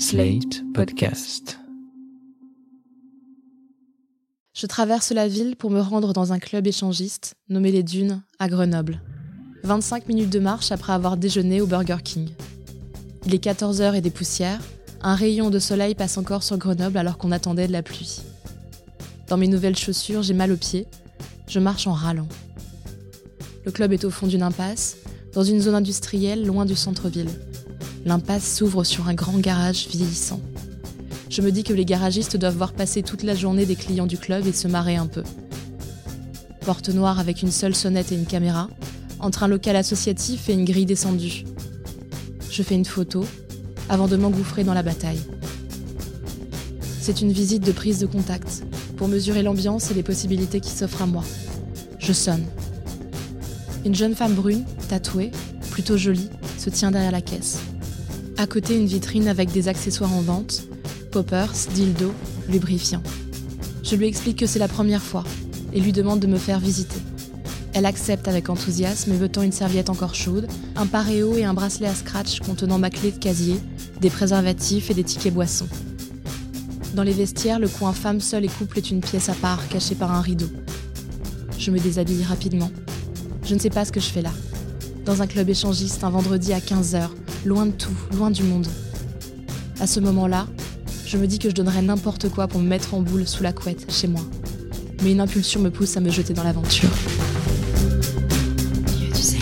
Slate Podcast. Je traverse la ville pour me rendre dans un club échangiste nommé Les Dunes à Grenoble. 25 minutes de marche après avoir déjeuné au Burger King. Il est 14h et des poussières. Un rayon de soleil passe encore sur Grenoble alors qu'on attendait de la pluie. Dans mes nouvelles chaussures, j'ai mal aux pieds. Je marche en râlant. Le club est au fond d'une impasse, dans une zone industrielle loin du centre-ville. L'impasse s'ouvre sur un grand garage vieillissant. Je me dis que les garagistes doivent voir passer toute la journée des clients du club et se marrer un peu. Porte noire avec une seule sonnette et une caméra, entre un local associatif et une grille descendue. Je fais une photo avant de m'engouffrer dans la bataille. C'est une visite de prise de contact pour mesurer l'ambiance et les possibilités qui s'offrent à moi. Je sonne. Une jeune femme brune, tatouée, plutôt jolie, se tient derrière la caisse. À côté, une vitrine avec des accessoires en vente, poppers, dildo, lubrifiants. Je lui explique que c'est la première fois et lui demande de me faire visiter. Elle accepte avec enthousiasme, me une serviette encore chaude, un paréo et un bracelet à scratch contenant ma clé de casier, des préservatifs et des tickets boissons. Dans les vestiaires, le coin femme seule et couple est une pièce à part, cachée par un rideau. Je me déshabille rapidement. Je ne sais pas ce que je fais là. Dans un club échangiste un vendredi à 15h, loin de tout, loin du monde. À ce moment-là, je me dis que je donnerais n'importe quoi pour me mettre en boule sous la couette, chez moi. Mais une impulsion me pousse à me jeter dans l'aventure.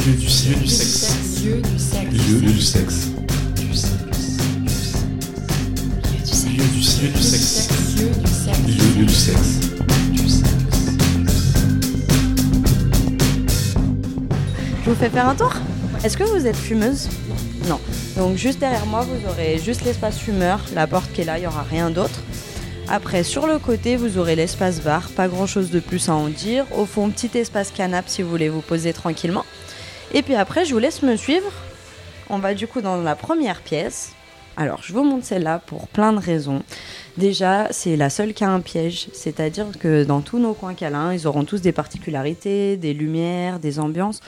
Du sexe. Du sexe. Du sexe. Du sexe. Du sexe. Je vous fais faire un tour Est-ce que vous êtes fumeuse donc juste derrière moi, vous aurez juste l'espace fumeur, la porte qui est là, il n'y aura rien d'autre. Après, sur le côté, vous aurez l'espace bar, pas grand chose de plus à en dire. Au fond, petit espace canapé si vous voulez vous poser tranquillement. Et puis après, je vous laisse me suivre. On va du coup dans la première pièce. Alors, je vous montre celle-là pour plein de raisons. Déjà, c'est la seule qui a un piège, c'est-à-dire que dans tous nos coins câlins, ils auront tous des particularités, des lumières, des ambiances.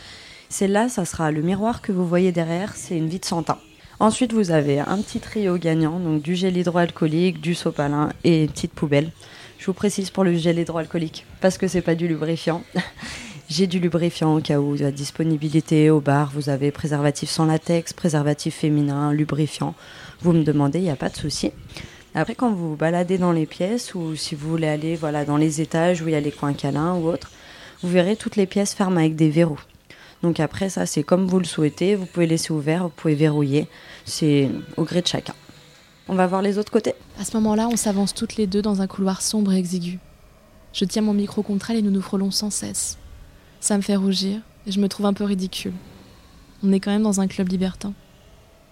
Celle-là, ça sera le miroir que vous voyez derrière, c'est une vie de Santin. Ensuite, vous avez un petit trio gagnant, donc du gel hydroalcoolique, du sopalin et une petite poubelle. Je vous précise pour le gel hydroalcoolique, parce que c'est pas du lubrifiant. J'ai du lubrifiant au cas où, la disponibilité au bar, vous avez préservatif sans latex, préservatif féminin, lubrifiant. Vous me demandez, il n'y a pas de souci. Après, quand vous vous baladez dans les pièces ou si vous voulez aller voilà, dans les étages où il y a les coins câlins ou autres, vous verrez toutes les pièces ferment avec des verrous. Donc après, ça, c'est comme vous le souhaitez. Vous pouvez laisser ouvert, vous pouvez verrouiller. C'est au gré de chacun. On va voir les autres côtés. À ce moment-là, on s'avance toutes les deux dans un couloir sombre et exigu. Je tiens mon micro contre elle et nous nous frôlons sans cesse. Ça me fait rougir et je me trouve un peu ridicule. On est quand même dans un club libertin.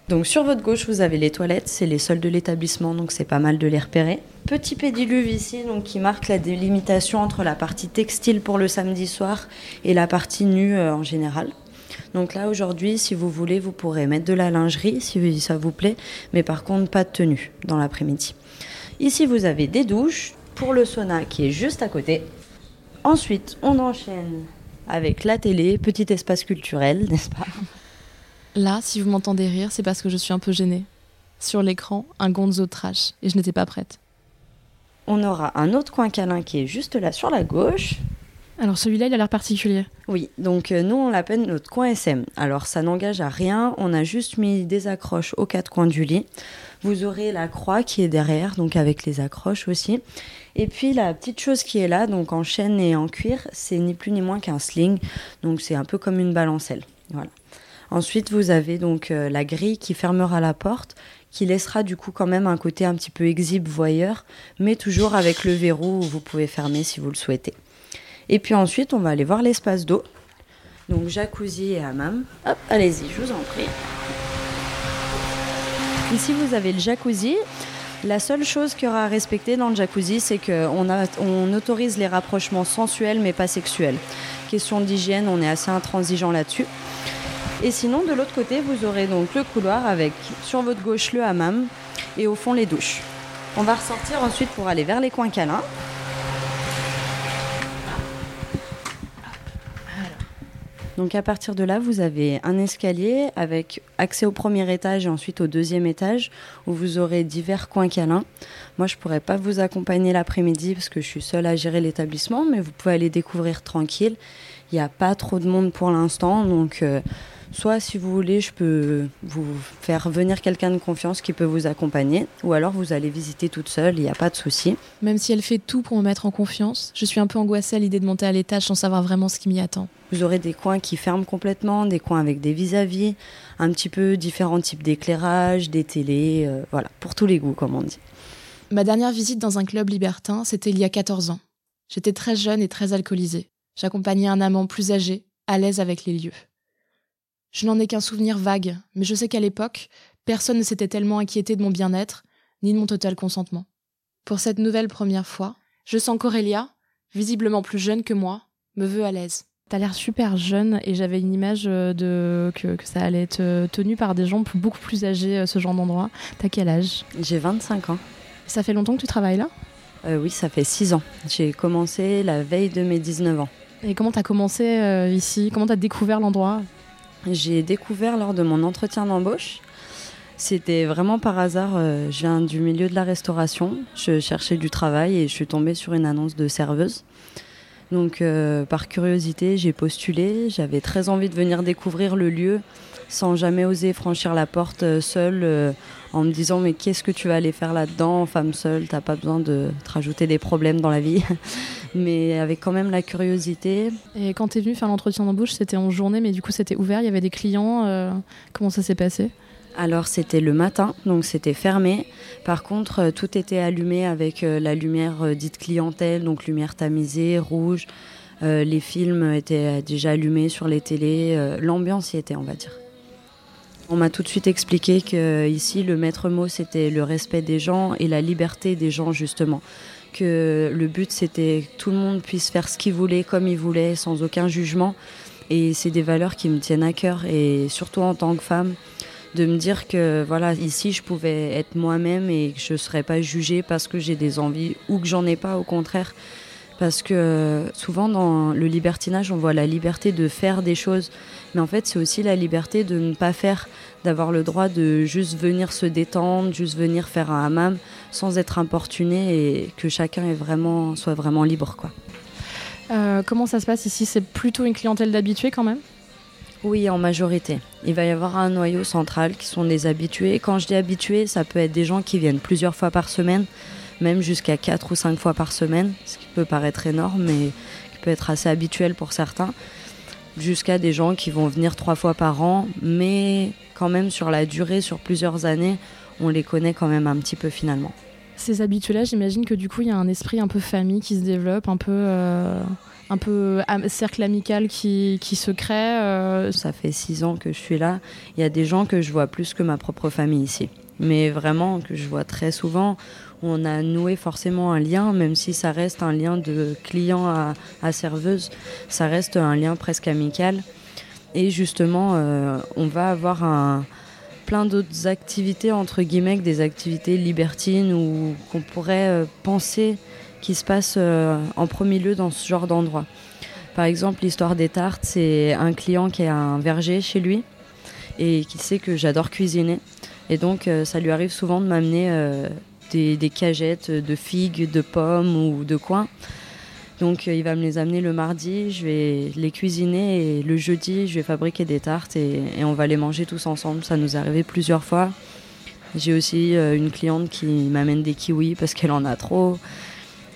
Donc sur votre gauche, vous avez les toilettes, c'est les seuls de l'établissement, donc c'est pas mal de les repérer. Petit pédiluve ici, donc qui marque la délimitation entre la partie textile pour le samedi soir et la partie nue euh, en général. Donc là aujourd'hui, si vous voulez, vous pourrez mettre de la lingerie si ça vous plaît, mais par contre pas de tenue dans l'après-midi. Ici, vous avez des douches pour le sauna qui est juste à côté. Ensuite, on enchaîne avec la télé, petit espace culturel, n'est-ce pas? Là, si vous m'entendez rire, c'est parce que je suis un peu gênée. Sur l'écran, un gonzo trash, et je n'étais pas prête. On aura un autre coin câlin qui est juste là sur la gauche. Alors celui-là, il a l'air particulier. Oui, donc euh, nous, on l'appelle notre coin SM. Alors ça n'engage à rien, on a juste mis des accroches aux quatre coins du lit. Vous aurez la croix qui est derrière, donc avec les accroches aussi. Et puis la petite chose qui est là, donc en chaîne et en cuir, c'est ni plus ni moins qu'un sling. Donc c'est un peu comme une balancelle. Voilà. Ensuite, vous avez donc euh, la grille qui fermera la porte, qui laissera du coup quand même un côté un petit peu exhibe voyeur, mais toujours avec le verrou où vous pouvez fermer si vous le souhaitez. Et puis ensuite, on va aller voir l'espace d'eau. Donc jacuzzi et hammam. Hop, allez-y, je vous en prie. Ici, vous avez le jacuzzi. La seule chose qu'il y aura à respecter dans le jacuzzi, c'est qu'on on autorise les rapprochements sensuels mais pas sexuels. Question d'hygiène, on est assez intransigeant là-dessus. Et sinon, de l'autre côté, vous aurez donc le couloir avec sur votre gauche le hammam et au fond les douches. On va ressortir ensuite pour aller vers les coins câlins. Donc à partir de là, vous avez un escalier avec accès au premier étage et ensuite au deuxième étage où vous aurez divers coins câlins. Moi, je pourrais pas vous accompagner l'après-midi parce que je suis seule à gérer l'établissement, mais vous pouvez aller découvrir tranquille. Il n'y a pas trop de monde pour l'instant, donc euh, soit si vous voulez, je peux vous faire venir quelqu'un de confiance qui peut vous accompagner, ou alors vous allez visiter toute seule, il n'y a pas de souci. Même si elle fait tout pour me mettre en confiance, je suis un peu angoissée à l'idée de monter à l'étage sans savoir vraiment ce qui m'y attend. Vous aurez des coins qui ferment complètement, des coins avec des vis-à-vis, un petit peu différents types d'éclairage, des télés, euh, voilà, pour tous les goûts, comme on dit. Ma dernière visite dans un club libertin, c'était il y a 14 ans. J'étais très jeune et très alcoolisée. J'accompagnais un amant plus âgé, à l'aise avec les lieux. Je n'en ai qu'un souvenir vague, mais je sais qu'à l'époque, personne ne s'était tellement inquiété de mon bien-être, ni de mon total consentement. Pour cette nouvelle première fois, je sens qu'Aurélia, visiblement plus jeune que moi, me veut à l'aise. T'as l'air super jeune et j'avais une image euh, de que, que, ça allait être euh, tenu par des gens beaucoup plus âgés, euh, ce genre d'endroit. T'as quel âge? J'ai 25 ans. Ça fait longtemps que tu travailles là? Euh, Oui, ça fait 6 ans. J'ai commencé la veille de mes 19 ans. Et comment t'as commencé euh, ici? Comment t'as découvert l'endroit? J'ai découvert lors de mon entretien d'embauche. C'était vraiment par hasard. Euh, je viens du milieu de la restauration. Je cherchais du travail et je suis tombée sur une annonce de serveuse. Donc, euh, par curiosité, j'ai postulé. J'avais très envie de venir découvrir le lieu sans jamais oser franchir la porte euh, seule en me disant mais qu'est-ce que tu vas aller faire là-dedans, femme seule, t'as pas besoin de te rajouter des problèmes dans la vie. mais avec quand même la curiosité. Et quand t'es venue faire l'entretien d'embauche, c'était en journée, mais du coup c'était ouvert, il y avait des clients. euh, comment ça s'est passé? Alors c'était le matin, donc c'était fermé. Par contre, euh, tout était allumé avec euh, la lumière euh, dite clientèle, donc lumière tamisée, rouge. Les films étaient déjà allumés sur les télés. L'ambiance y était, on va dire. On m'a tout de suite expliqué que ici, le maître mot, c'était le respect des gens et la liberté des gens, justement. Que le but, c'était que tout le monde puisse faire ce qu'il voulait, comme il voulait, sans aucun jugement. Et c'est des valeurs qui me tiennent à cœur, et surtout en tant que femme, de me dire que voilà, ici, je pouvais être moi-même et que je ne serais pas jugée parce que j'ai des envies ou que j'en ai pas, au contraire. Parce que souvent dans le libertinage, on voit la liberté de faire des choses, mais en fait c'est aussi la liberté de ne pas faire, d'avoir le droit de juste venir se détendre, juste venir faire un hammam sans être importuné et que chacun est vraiment, soit vraiment libre. Quoi. Euh, Comment ça se passe ici? C'est plutôt une clientèle d'habitués quand même? Oui, en majorité. Il va y avoir un noyau central qui sont des habitués. Quand je dis habitués, ça peut être des gens qui viennent plusieurs fois par semaine, même jusqu'à 4 ou 5 fois par semaine, ce qui peut paraître énorme, mais qui peut être assez habituel pour certains, jusqu'à des gens qui vont venir trois fois par an, mais quand même sur la durée, sur plusieurs années, on les connaît quand même un petit peu finalement. Ces habitués-là, j'imagine que du coup, il y a un esprit un peu famille qui se développe, un peu, euh, un peu cercle amical qui, qui se crée. euh, Ça fait six ans que je suis là. Il y a des gens que je vois plus que ma propre famille ici. Mais vraiment, que je vois très souvent. On a noué forcément un lien, même si ça reste un lien de client à, serveuse. Ça reste un lien presque amical. Et justement, euh, on va avoir plein d'autres activités, entre guillemets, des activités libertines ou qu'on pourrait euh, penser qui se passent euh, en premier lieu dans ce genre d'endroit. Par exemple, l'histoire des tartes, c'est un client qui a un verger chez lui et qui sait que j'adore cuisiner. Et donc, euh, ça lui arrive souvent de m'amener euh, des, cagettes de figues, de pommes ou de coins. Donc, euh, il va me les amener le mardi, je vais les cuisiner et le jeudi, je vais fabriquer des tartes et, on va les manger tous ensemble. Ça nous est arrivé plusieurs fois. J'ai aussi une cliente qui m'amène des kiwis parce qu'elle en a trop.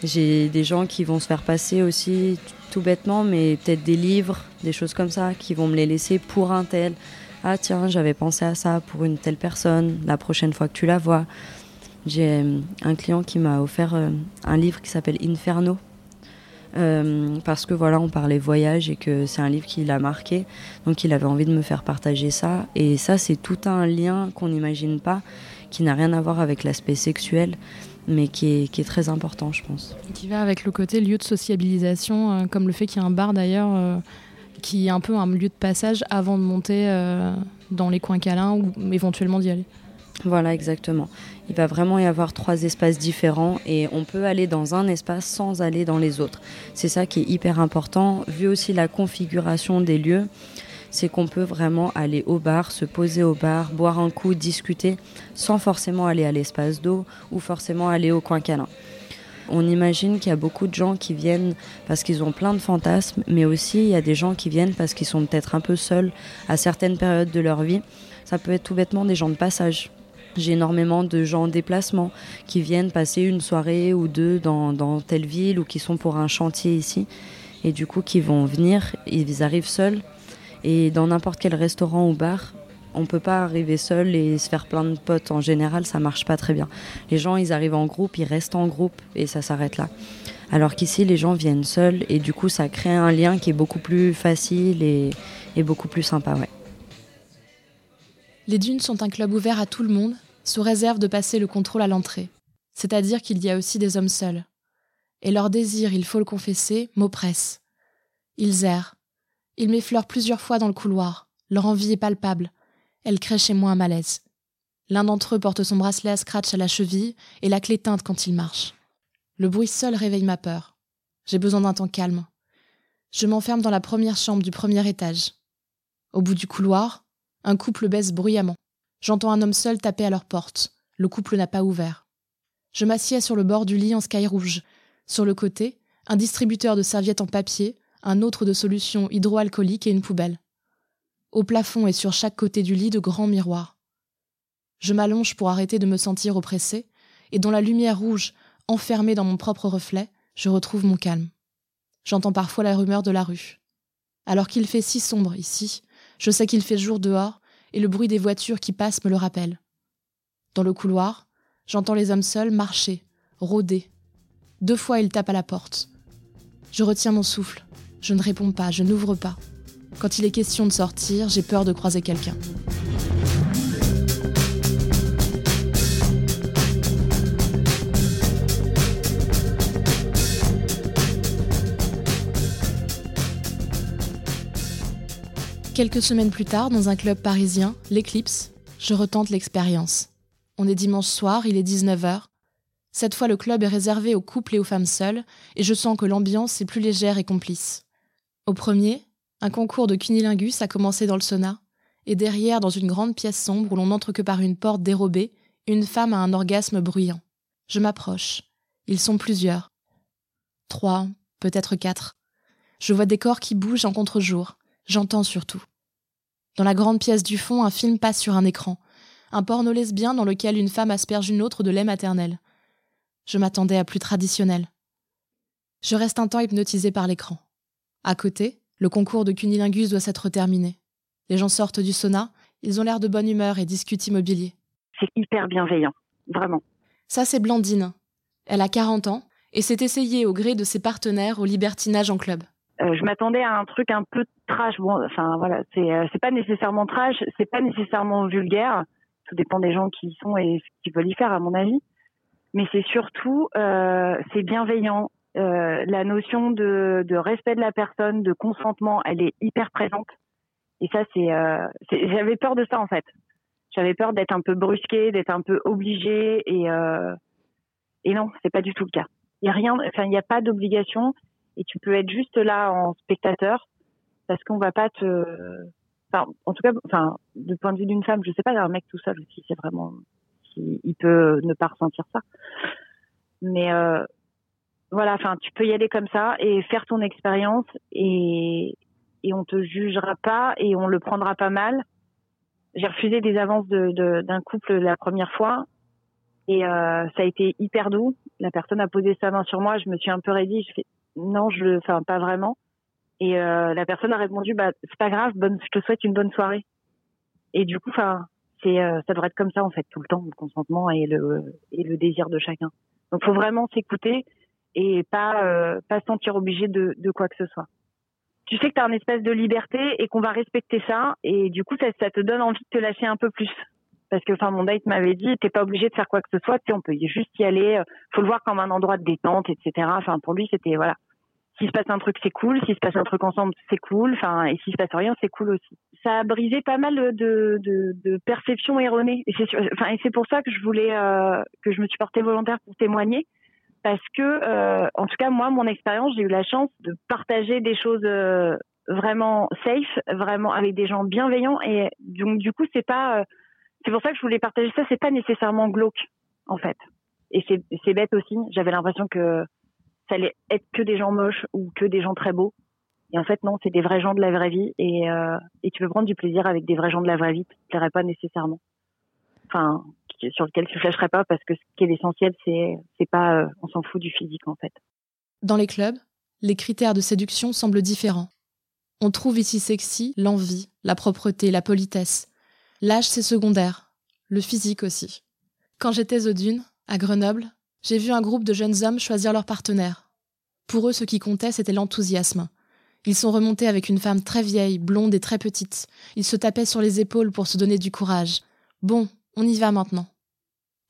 J'ai des gens qui vont se faire passer aussi, tout bêtement, mais peut-être des livres, des choses comme ça, qui vont me les laisser pour un tel. Ah tiens, j'avais pensé à ça pour une telle personne, la prochaine fois que tu la vois. J'ai euh, un client qui m'a offert euh, un livre qui s'appelle Inferno. Euh, parce que voilà, on parlait voyage et que c'est un livre qui l'a marqué. Donc il avait envie de me faire partager ça. Et ça, c'est tout un lien qu'on n'imagine pas, qui n'a rien à voir avec l'aspect sexuel, mais qui est, très important, je pense. qui va avec le côté lieu de sociabilisation, comme le fait qu'il y a un bar d'ailleurs, qui est un peu un lieu de passage avant de monter euh, dans les coins câlins ou éventuellement d'y aller. Voilà, exactement. Il va vraiment y avoir trois espaces différents et on peut aller dans un espace sans aller dans les autres. C'est ça qui est hyper important, vu aussi la configuration des lieux c'est qu'on peut vraiment aller au bar, se poser au bar, boire un coup, discuter, sans forcément aller à l'espace d'eau ou forcément aller au coin câlin. On imagine qu'il y a beaucoup de gens qui viennent parce qu'ils ont plein de fantasmes, mais aussi il y a des gens qui viennent parce qu'ils sont peut-être un peu seuls à certaines périodes de leur vie. Ça peut être tout bêtement des gens de passage. J'ai énormément de gens en déplacement qui viennent passer une soirée ou deux dans, telle ville ou qui sont pour un chantier ici et du coup qui vont venir, ils arrivent seuls et dans n'importe quel restaurant ou bar, on peut pas arriver seul et se faire plein de potes. En général, ça marche pas très bien. Les gens, ils arrivent en groupe, ils restent en groupe et ça s'arrête là. Alors qu'ici, les gens viennent seuls et du coup, ça crée un lien qui est beaucoup plus facile et, beaucoup plus sympa. Les Dunes sont un club ouvert à tout le monde, sous réserve de passer le contrôle à l'entrée. C'est-à-dire qu'il y a aussi des hommes seuls. Et leur désir, il faut le confesser, m'oppresse. Ils errent, ils m'effleurent plusieurs fois dans le couloir. Leur envie est palpable. Elle crée chez moi un malaise. L'un d'entre eux porte son bracelet à scratch à la cheville et la clé teinte quand il marche. Le bruit seul réveille ma peur. J'ai besoin d'un temps calme. Je m'enferme dans la première chambre du premier étage. Au bout du couloir, un couple baisse bruyamment. J'entends un homme seul taper à leur porte. Le couple n'a pas ouvert. Je m'assieds sur le bord du lit en sky rouge. Sur le côté, un distributeur de serviettes en papier, un autre de solution hydroalcoolique et une poubelle. Au plafond et sur chaque côté du lit de grands miroirs. Je m'allonge pour arrêter de me sentir oppressée, et dans la lumière rouge, enfermée dans mon propre reflet, je retrouve mon calme. J'entends parfois la rumeur de la rue. Alors qu'il fait si sombre ici, je sais qu'il fait jour dehors, et le bruit des voitures qui passent me le rappelle. Dans le couloir, j'entends les hommes seuls marcher, rôder. Deux fois ils tapent à la porte. Je retiens mon souffle, je ne réponds pas, je n'ouvre pas. Quand il est question de sortir, j'ai peur de croiser quelqu'un. Quelques semaines plus tard, dans un club parisien, l'Eclipse, je retente l'expérience. On est dimanche soir, il est 19h. Cette fois, le club est réservé aux couples et aux femmes seules, et je sens que l'ambiance est plus légère et complice. Au premier, un concours de cunilingus a commencé dans le sauna, et derrière, dans une grande pièce sombre où l'on n'entre que par une porte dérobée, une femme a un orgasme bruyant. Je m'approche. Ils sont plusieurs. Trois, peut-être quatre. Je vois des corps qui bougent en contre-jour. J'entends surtout. Dans la grande pièce du fond, un film passe sur un écran. Un porno lesbien dans lequel une femme asperge une autre de lait maternel. Je m'attendais à plus traditionnel. Je reste un temps hypnotisé par l'écran. À côté, le concours de cunilingus doit s'être terminé. Les gens sortent du sauna, ils ont l'air de bonne humeur et discutent immobilier. C'est hyper bienveillant, vraiment. Ça, c'est Blandine. Elle a 40 ans et s'est essayée au gré de ses partenaires au libertinage en club. Euh, je m'attendais à un truc un peu trash. Bon, enfin voilà, c'est euh, pas nécessairement trash, c'est pas nécessairement vulgaire. Tout dépend des gens qui y sont et ce qu'ils veulent y faire, à mon avis. Mais c'est surtout, euh, c'est bienveillant. Euh, la notion de, de, respect de la personne, de consentement, elle est hyper présente. Et ça, c'est, euh, j'avais peur de ça en fait. J'avais peur d'être un peu brusquée, d'être un peu obligée, et euh, et non, c'est pas du tout le cas. Il y a rien, enfin, il n'y a pas d'obligation, et tu peux être juste là en spectateur, parce qu'on va pas te, enfin, en tout cas, enfin, du point de vue d'une femme, je sais pas, un mec tout seul aussi, c'est vraiment, il peut ne pas ressentir ça, mais euh, voilà, enfin, tu peux y aller comme ça et faire ton expérience et, et on te jugera pas et on le prendra pas mal. J'ai refusé des avances d'un de, couple la première fois et euh, ça a été hyper doux. La personne a posé sa main sur moi, je me suis un peu raidie, non, je le, enfin pas vraiment. Et euh, la personne a répondu bah c'est pas grave, bonne, je te souhaite une bonne soirée. Et du coup, enfin c'est euh, ça devrait être comme ça en fait tout le temps, le consentement et le et le désir de chacun. Donc faut vraiment s'écouter et pas euh, pas se sentir obligé de, de quoi que ce soit. Tu sais que tu as un espèce de liberté et qu'on va respecter ça et du coup ça, ça te donne envie de te lâcher un peu plus. Parce que enfin mon date m'avait dit t'es pas obligé de faire quoi que ce soit, tu sais, on peut juste y aller, euh, faut le voir comme un endroit de détente, etc. Enfin pour lui c'était voilà. s'il se passe un truc, c'est cool. S'il se passe un truc ensemble, c'est cool. Enfin, et s'il se passe rien, c'est cool aussi. Ça a brisé pas mal de, de, de perceptions erronées. Et c'est, enfin, et c'est pour ça que je voulais, euh, que je me suis portée volontaire pour témoigner. Parce que, euh, en tout cas, moi, mon expérience, j'ai eu la chance de partager des choses euh, vraiment safe, vraiment avec des gens bienveillants. Et donc, du coup, c'est pas, euh, c'est pour ça que je voulais partager ça. C'est pas nécessairement glauque, en fait. Et c'est, bête aussi. J'avais l'impression que ça allait être que des gens moches ou que des gens très beaux. Et en fait, non, c'est des vrais gens de la vraie vie. Et, euh, et tu peux prendre du plaisir avec des vrais gens de la vraie vie qui te plairaient pas nécessairement. Enfin, sur lequel tu flasherais pas parce que ce qui est l'essentiel, c'est, c'est pas, euh, on s'en fout du physique en fait. Dans les clubs, les critères de séduction semblent différents. On trouve ici sexy l'envie, la propreté, la politesse. L'âge, c'est secondaire. Le physique aussi. Quand j'étais aux dunes, à Grenoble, j'ai vu un groupe de jeunes hommes choisir leur partenaire. Pour eux, ce qui comptait, c'était l'enthousiasme. Ils sont remontés avec une femme très vieille, blonde et très petite. Ils se tapaient sur les épaules pour se donner du courage. Bon, on y va maintenant.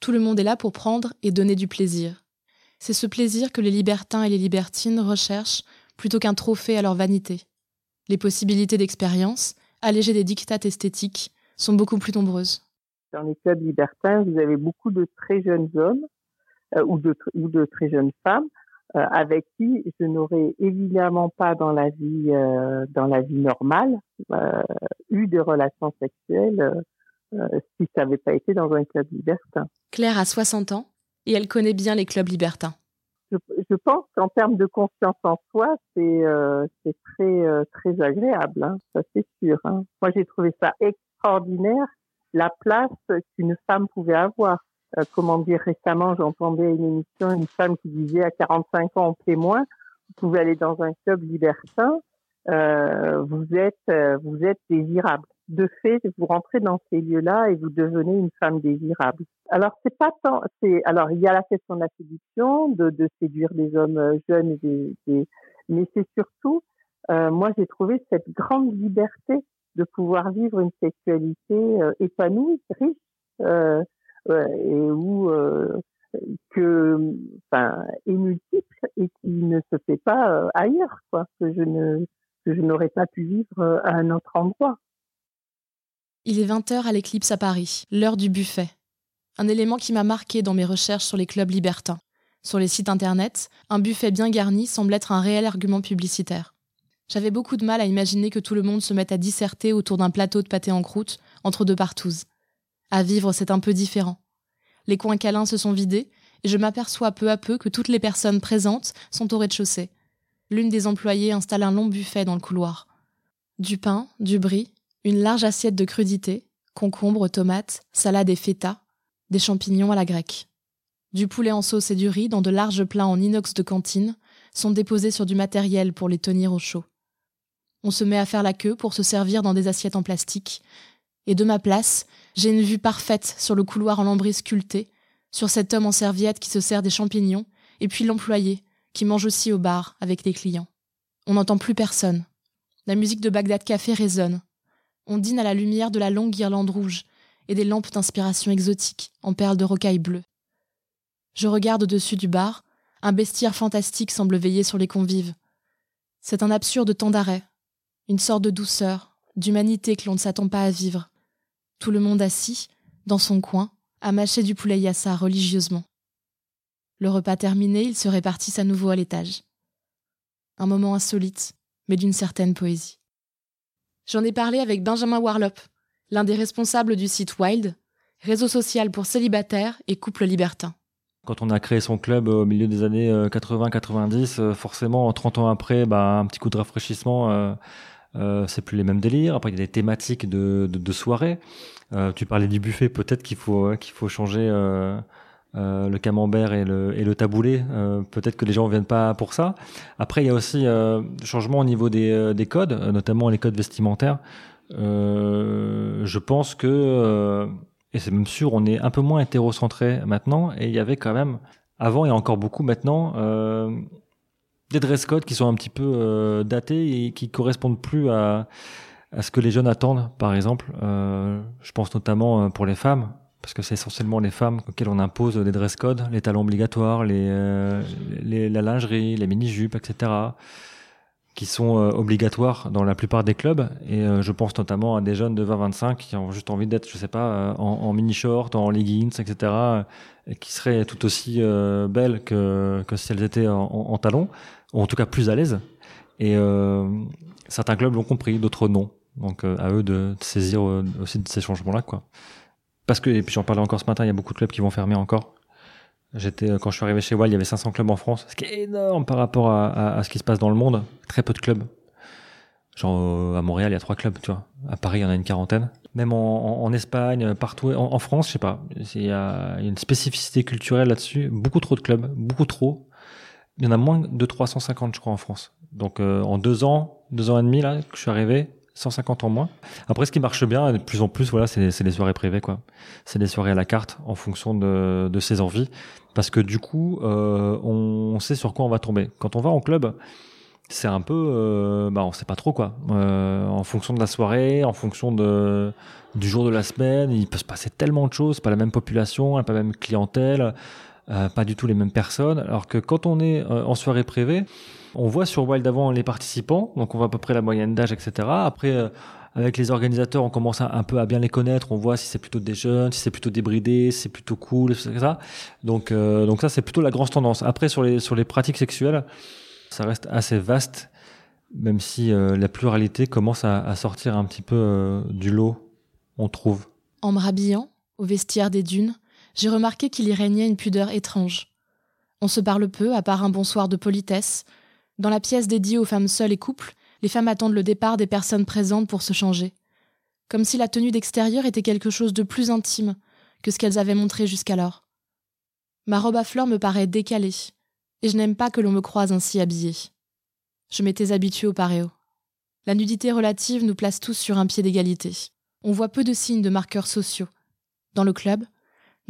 Tout le monde est là pour prendre et donner du plaisir. C'est ce plaisir que les libertins et les libertines recherchent plutôt qu'un trophée à leur vanité. Les possibilités d'expérience, allégées des dictates esthétiques, sont beaucoup plus nombreuses. Dans les clubs libertins, vous avez beaucoup de très jeunes hommes euh, ou, de, de très jeunes femmes euh, avec qui je n'aurais évidemment pas dans la vie euh, dans la vie normale eu des relations sexuelles si ça n'avait pas été dans un club libertin. Claire a 60 ans et elle connaît bien les clubs libertins. Je, je pense qu'en termes de confiance en soi, c'est euh, très très agréable, hein, ça c'est sûr. Hein. Moi j'ai trouvé ça extraordinaire la place qu'une femme pouvait avoir. Euh, comment dire, récemment, j'entendais une émission, une femme qui disait à 45 ans, on moins, vous pouvez aller dans un club libertin, euh, vous êtes, euh, vous êtes désirable. De fait, vous rentrez dans ces lieux-là et vous devenez une femme désirable. Alors c'est pas tant, c'est alors il y a la question de la séduction, de, de séduire des hommes euh, jeunes, et des, des, mais c'est surtout, euh, moi j'ai trouvé cette grande liberté de pouvoir vivre une sexualité épanouie, riche. Euh, et où euh, que enfin est multiple et qui ne se fait pas euh, ailleurs quoi que je ne je n'aurais pas pu vivre euh, à un autre endroit. Il est 20h à l'éclipse à Paris, l'heure du buffet. Un élément qui m'a marqué dans mes recherches sur les clubs libertins. Sur les sites internet, un buffet bien garni semble être un réel argument publicitaire. J'avais beaucoup de mal à imaginer que tout le monde se mette à disserter autour d'un plateau de pâté en croûte entre deux partouzes. À vivre, c'est un peu différent. Les coins câlins se sont vidés, et je m'aperçois peu à peu que toutes les personnes présentes sont au rez-de-chaussée. L'une des employées installe un long buffet dans le couloir. Du pain, du brie, une large assiette de crudités, concombres, tomates, salade et feta, des champignons à la grecque. Du poulet en sauce et du riz dans de larges plats en inox de cantine sont déposés sur du matériel pour les tenir au chaud. On se met à faire la queue pour se servir dans des assiettes en plastique, et de ma place, j'ai une vue parfaite sur le couloir en lambris sculpté, sur cet homme en serviette qui se sert des champignons, et puis l'employé, qui mange aussi au bar avec les clients. On n'entend plus personne. La musique de Bagdad Café résonne. On dîne à la lumière de la longue guirlande rouge et des lampes d'inspiration exotique en perles de rocaille bleue. Je regarde au-dessus du bar, un bestiaire fantastique semble veiller sur les convives. C'est un absurde temps d'arrêt, une sorte de douceur, d'humanité que l'on ne s'attend pas à vivre tout le monde assis, dans son coin, à mâcher du poulet yassa religieusement. Le repas terminé, ils se répartissent à nouveau à l'étage. Un moment insolite, mais d'une certaine poésie. J'en ai parlé avec Benjamin Warlop, l'un des responsables du site Wild, réseau social pour célibataires et couples libertins. Quand on a créé son club au milieu des années 80-90, euh, euh, forcément, 30 ans après, bah, un petit coup de rafraîchissement, euh, euh, c'est plus les mêmes délires. Après, il y a des thématiques de, de, de soirée. Euh, tu parlais du buffet, peut-être qu'il faut qu'il faut changer euh, euh, le camembert et le, et le taboulé. Euh, peut-être que les gens viennent pas pour ça. Après, il y a aussi euh, changement au niveau des, des codes, notamment les codes vestimentaires. je pense que et c'est même sûr, on est un peu moins hétérocentré maintenant. Et il y avait quand même avant et encore beaucoup maintenant des dress codes qui sont un petit peu euh, datés et qui correspondent plus à, à ce que les jeunes attendent. Par exemple, euh, je pense notamment euh, pour les femmes, parce que c'est essentiellement les femmes auxquelles on impose des dress codes, les talons obligatoires, euh, la lingerie, les mini-jupes, etc., qui sont euh, obligatoires dans la plupart des clubs. Et euh, je pense notamment à des jeunes de 20-25 qui ont juste envie d'être, je sais pas, en, mini-short, en leggings, etc., et qui seraient tout aussi belles que, si elles étaient en, talons, ou en tout cas plus à l'aise. Et certains clubs l'ont compris, d'autres non. Donc à eux de saisir aussi de ces changements-là, quoi. Parce que, et puis j'en parlais encore ce matin, il y a beaucoup de clubs qui vont fermer encore. J'étais, euh, quand je suis arrivé chez Wild, il y avait 500 clubs en France, ce qui est énorme par rapport à, ce qui se passe dans le monde. Très peu de clubs. Genre euh, à Montréal, il y a trois clubs, tu vois. À Paris, il y en a une quarantaine. Même en, Espagne, partout, en, France, je sais pas. Il y a une spécificité culturelle là-dessus. Beaucoup trop de clubs, beaucoup trop. Il y en a moins de 350, je crois, en France. Donc euh, en deux ans, deux ans et demi là, que je suis arrivé, 150 en moins. Après, ce qui marche bien, de plus en plus, voilà, c'est les soirées privées, quoi. C'est des soirées à la carte, en fonction de, ses envies, parce que du coup, euh, on sait sur quoi on va tomber. Quand on va en club, c'est un peu, euh, bah, on sait pas trop quoi. Euh, en fonction de la soirée, en fonction du jour de la semaine, il peut se passer tellement de choses. Pas la même population, pas la même clientèle, euh, pas du tout les mêmes personnes. Alors que quand on est euh, en soirée privée, on voit sur Wild avant les participants, donc on voit à peu près la moyenne d'âge, etc. Après, euh, avec les organisateurs, on commence un, peu à bien les connaître. On voit si c'est plutôt des jeunes, si c'est plutôt débridé, si c'est plutôt cool, etc. Donc, donc ça, c'est plutôt la grande tendance. Après, sur les sur les pratiques sexuelles, ça reste assez vaste, même si la pluralité commence à, à, sortir un petit peu du lot, on trouve. En me rhabillant, au vestiaire des dunes, j'ai remarqué qu'il y régnait une pudeur étrange. On se parle peu, à part un bonsoir de politesse, dans la pièce dédiée aux femmes seules et couples, les femmes attendent le départ des personnes présentes pour se changer. Comme si la tenue d'extérieur était quelque chose de plus intime que ce qu'elles avaient montré jusqu'alors. Ma robe à fleurs me paraît décalée, et je n'aime pas que l'on me croise ainsi habillée. Je m'étais habituée au paréo. La nudité relative nous place tous sur un pied d'égalité. On voit peu de signes de marqueurs sociaux. Dans le club,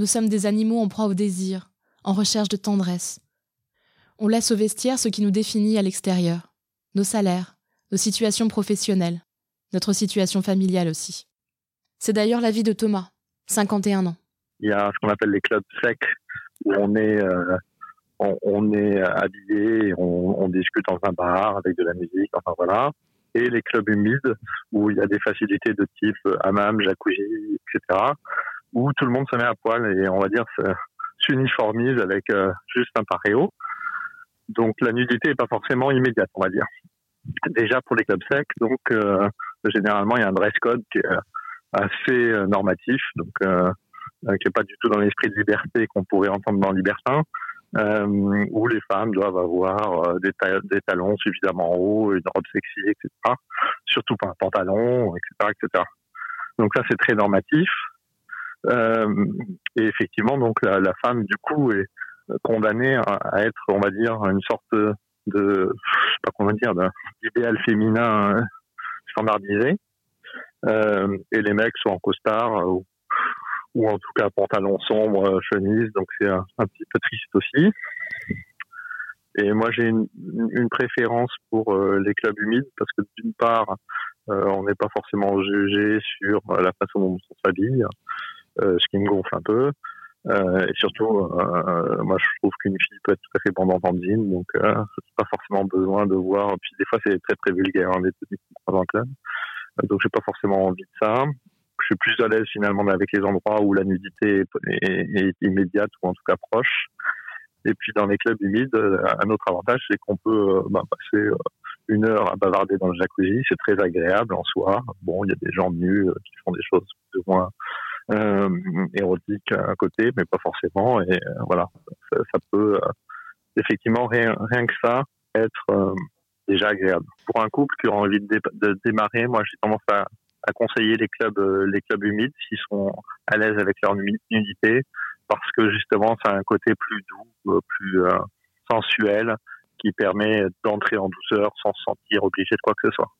nous sommes des animaux en proie au désir, en recherche de tendresse, on laisse au vestiaire ce qui nous définit à l'extérieur. Nos salaires, nos situations professionnelles, notre situation familiale aussi. C'est d'ailleurs l'avis de Thomas, 51 ans. Il y a ce qu'on appelle les clubs secs, où on est, euh, on, est habillé, on, on, discute dans un bar avec de la musique, enfin voilà. Et les clubs humides, où il y a des facilités de type hammam, jacuzzi, etc., où tout le monde se met à poil et on va dire s'uniformise avec euh, juste un paréo. Donc la nudité n'est pas forcément immédiate, on va dire. Déjà pour les clubs secs, donc euh, généralement il y a un dress code qui est assez euh, normatif, donc euh, qui n'est pas du tout dans l'esprit de liberté qu'on pourrait entendre dans Libertin, euh, où les femmes doivent avoir des, des, talons suffisamment hauts, une robe sexy, etc. Surtout pas un pantalon, etc., etc. Donc ça c'est très normatif. Et effectivement, donc la, la femme du coup est condamné à être, on va dire, une sorte de, je sais pas comment dire, d'idéal féminin euh, standardisé. Euh, et les mecs sont en costard ou, ou en tout cas pantalon sombre, chemise, donc c'est un, petit peu triste aussi. Et moi j'ai une, une, préférence pour euh, les clubs humides parce que d'une part, euh, on n'est pas forcément jugé sur la façon dont on s'habille, euh, ce qui me gonfle un peu. Euh, et surtout, euh, moi, je trouve qu'une fille peut être tout à fait bandante en jean, donc euh, pas forcément besoin de voir. Puis des fois, c'est très très vulgaire, hein, les techniques un club. Donc, j'ai pas forcément envie de ça. Je suis plus à l'aise finalement avec les endroits où la nudité est, est, est, immédiate ou en tout cas proche. Et puis dans les clubs humides, un autre avantage, c'est qu'on peut bah, passer une heure à bavarder dans le jacuzzi. C'est très agréable en soi. Bon, il y a des gens nus qui font des choses plus ou moins euh, érotique à côté, mais pas forcément. Et euh, voilà, ça, peut euh, effectivement rien, que ça être euh, déjà agréable. Pour un couple qui a envie de, dé de démarrer, moi j'ai tendance à, à, conseiller les clubs, les clubs humides s'ils sont à l'aise avec leur nudité, parce que justement ça a un côté plus doux, plus sensuel, qui permet d'entrer en douceur sans se sentir obligé de quoi que ce soit.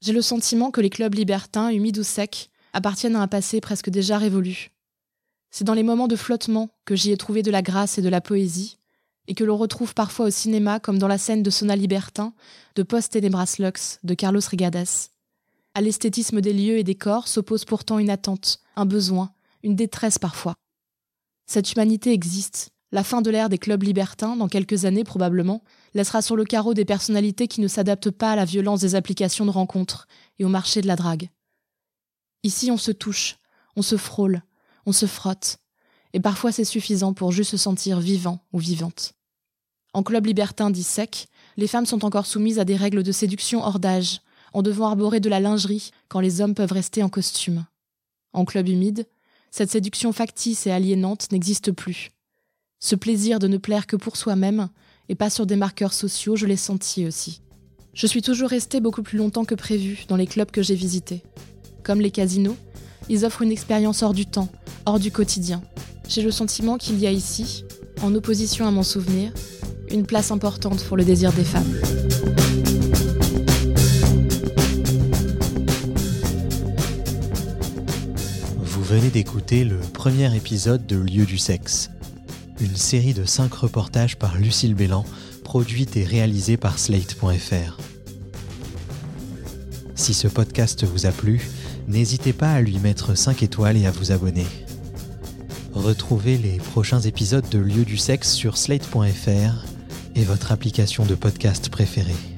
J'ai le sentiment que les clubs libertins, humides ou secs, appartiennent à un passé presque déjà révolu. C'est dans les moments de flottement que j'y ai trouvé de la grâce et de la poésie, et que l'on retrouve parfois au cinéma comme dans la scène de Sona Libertin, de Post Tenebras Lux, de Carlos Rigades. À l'esthétisme des lieux et des corps s'oppose pourtant une attente, un besoin, une détresse parfois. Cette humanité existe. La fin de l'ère des clubs libertins, dans quelques années probablement, laissera sur le carreau des personnalités qui ne s'adaptent pas à la violence des applications de rencontres et au marché de la drague. Ici, on se touche, on se frôle, on se frotte, et parfois c'est suffisant pour juste se sentir vivant ou vivante. En club libertin dit sec, les femmes sont encore soumises à des règles de séduction hors d'âge, en devant arborer de la lingerie quand les hommes peuvent rester en costume. En club humide, cette séduction factice et aliénante n'existe plus. Ce plaisir de ne plaire que pour soi-même, et pas sur des marqueurs sociaux, je l'ai senti aussi. Je suis toujours restée beaucoup plus longtemps que prévu dans les clubs que j'ai visités. Comme les casinos, ils offrent une expérience hors du temps, hors du quotidien. J'ai le sentiment qu'il y a ici, en opposition à mon souvenir, une place importante pour le désir des femmes. Vous venez d'écouter le premier épisode de Lieu du sexe, une série de cinq reportages par Lucille Bélan, produite et réalisée par Slate.fr. Si ce podcast vous a plu, n'hésitez pas à lui mettre 5 étoiles et à vous abonner. Retrouvez les prochains épisodes de Lieu du sexe sur slate.fr et votre application de podcast préférée.